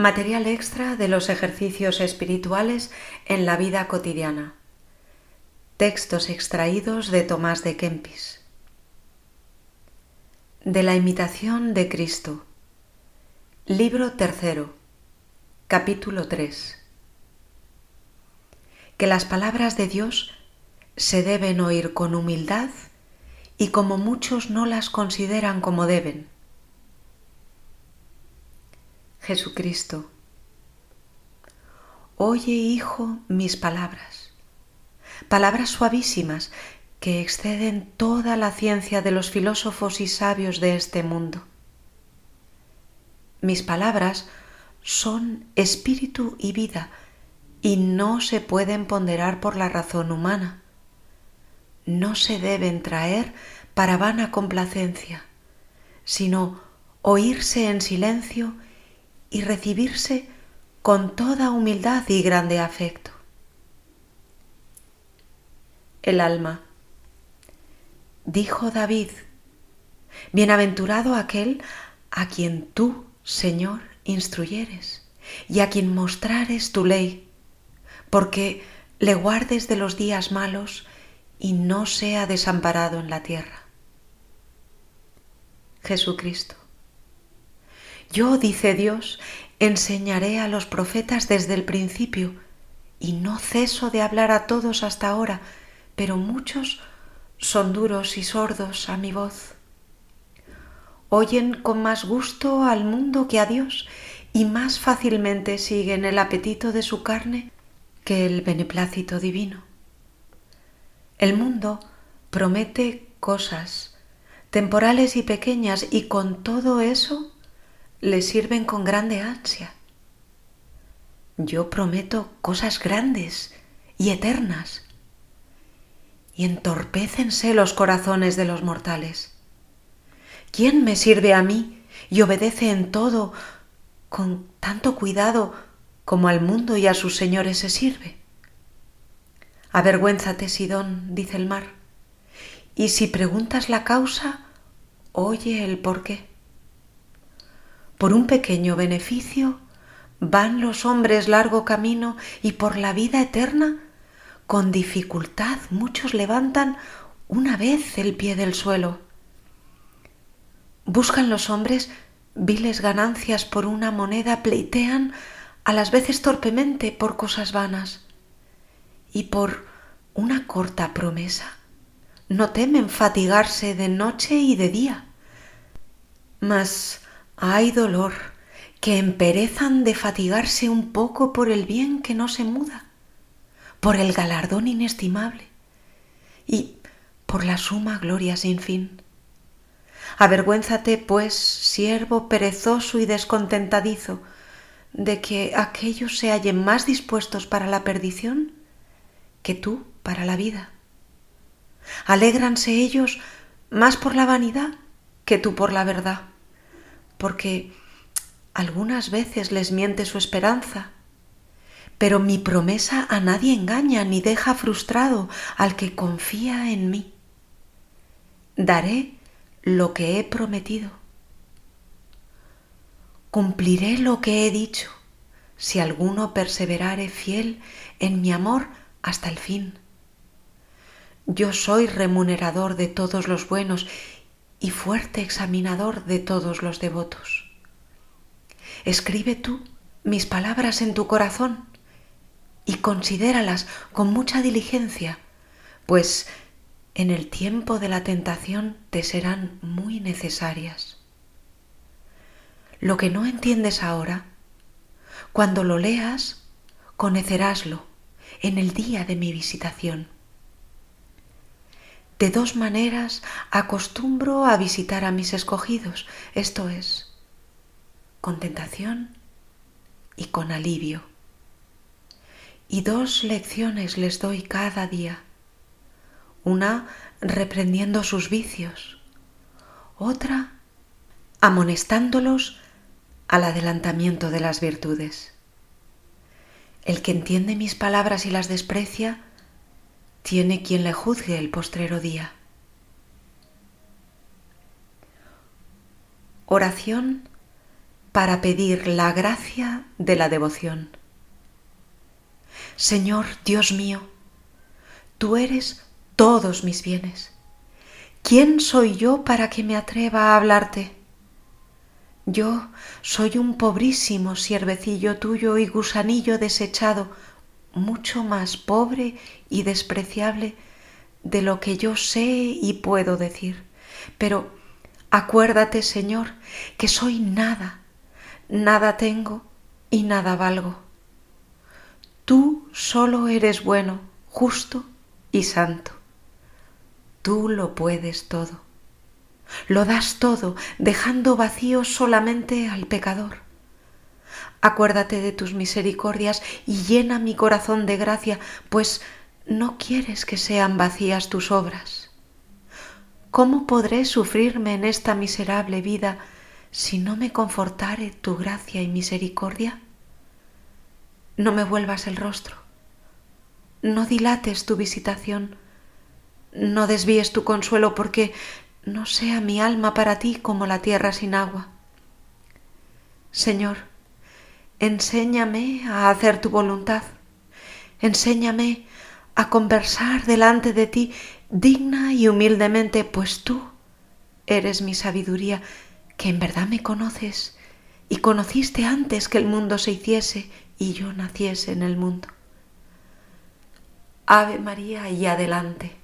Material extra de los ejercicios espirituales en la vida cotidiana. Textos extraídos de Tomás de Kempis. De la imitación de Cristo. Libro tercero. Capítulo 3. Que las palabras de Dios se deben oír con humildad y como muchos no las consideran como deben Jesucristo. Oye, Hijo, mis palabras, palabras suavísimas que exceden toda la ciencia de los filósofos y sabios de este mundo. Mis palabras son espíritu y vida y no se pueden ponderar por la razón humana. No se deben traer para vana complacencia, sino oírse en silencio y recibirse con toda humildad y grande afecto. El alma. Dijo David, Bienaventurado aquel a quien tú, Señor, instruyeres y a quien mostrares tu ley, porque le guardes de los días malos y no sea desamparado en la tierra. Jesucristo. Yo, dice Dios, enseñaré a los profetas desde el principio, y no ceso de hablar a todos hasta ahora, pero muchos son duros y sordos a mi voz. Oyen con más gusto al mundo que a Dios, y más fácilmente siguen el apetito de su carne que el beneplácito divino. El mundo promete cosas temporales y pequeñas, y con todo eso le sirven con grande ansia. Yo prometo cosas grandes y eternas y entorpécense los corazones de los mortales. ¿Quién me sirve a mí y obedece en todo con tanto cuidado como al mundo y a sus señores se sirve? Avergüénzate, Sidón, dice el mar, y si preguntas la causa, oye el porqué. Por un pequeño beneficio van los hombres largo camino y por la vida eterna con dificultad muchos levantan una vez el pie del suelo. Buscan los hombres viles ganancias por una moneda, pleitean a las veces torpemente por cosas vanas y por una corta promesa. No temen fatigarse de noche y de día. Mas hay dolor que emperezan de fatigarse un poco por el bien que no se muda, por el galardón inestimable y por la suma gloria sin fin. Avergüénzate, pues, siervo perezoso y descontentadizo, de que aquellos se hallen más dispuestos para la perdición que tú para la vida. Alégranse ellos más por la vanidad que tú por la verdad porque algunas veces les miente su esperanza. Pero mi promesa a nadie engaña ni deja frustrado al que confía en mí. Daré lo que he prometido. Cumpliré lo que he dicho, si alguno perseverare fiel en mi amor hasta el fin. Yo soy remunerador de todos los buenos y fuerte examinador de todos los devotos. Escribe tú mis palabras en tu corazón y considéralas con mucha diligencia, pues en el tiempo de la tentación te serán muy necesarias. Lo que no entiendes ahora, cuando lo leas, conoceráslo en el día de mi visitación. De dos maneras acostumbro a visitar a mis escogidos, esto es, con tentación y con alivio. Y dos lecciones les doy cada día, una reprendiendo sus vicios, otra amonestándolos al adelantamiento de las virtudes. El que entiende mis palabras y las desprecia, tiene quien le juzgue el postrero día. Oración para pedir la gracia de la devoción. Señor Dios mío, tú eres todos mis bienes. ¿Quién soy yo para que me atreva a hablarte? Yo soy un pobrísimo siervecillo tuyo y gusanillo desechado, mucho más pobre y despreciable de lo que yo sé y puedo decir. Pero acuérdate, Señor, que soy nada, nada tengo y nada valgo. Tú solo eres bueno, justo y santo. Tú lo puedes todo. Lo das todo, dejando vacío solamente al pecador. Acuérdate de tus misericordias y llena mi corazón de gracia, pues no quieres que sean vacías tus obras. ¿Cómo podré sufrirme en esta miserable vida si no me confortare tu gracia y misericordia? No me vuelvas el rostro, no dilates tu visitación, no desvíes tu consuelo porque no sea mi alma para ti como la tierra sin agua. Señor, enséñame a hacer tu voluntad, enséñame a conversar delante de ti digna y humildemente, pues tú eres mi sabiduría, que en verdad me conoces y conociste antes que el mundo se hiciese y yo naciese en el mundo. Ave María y adelante.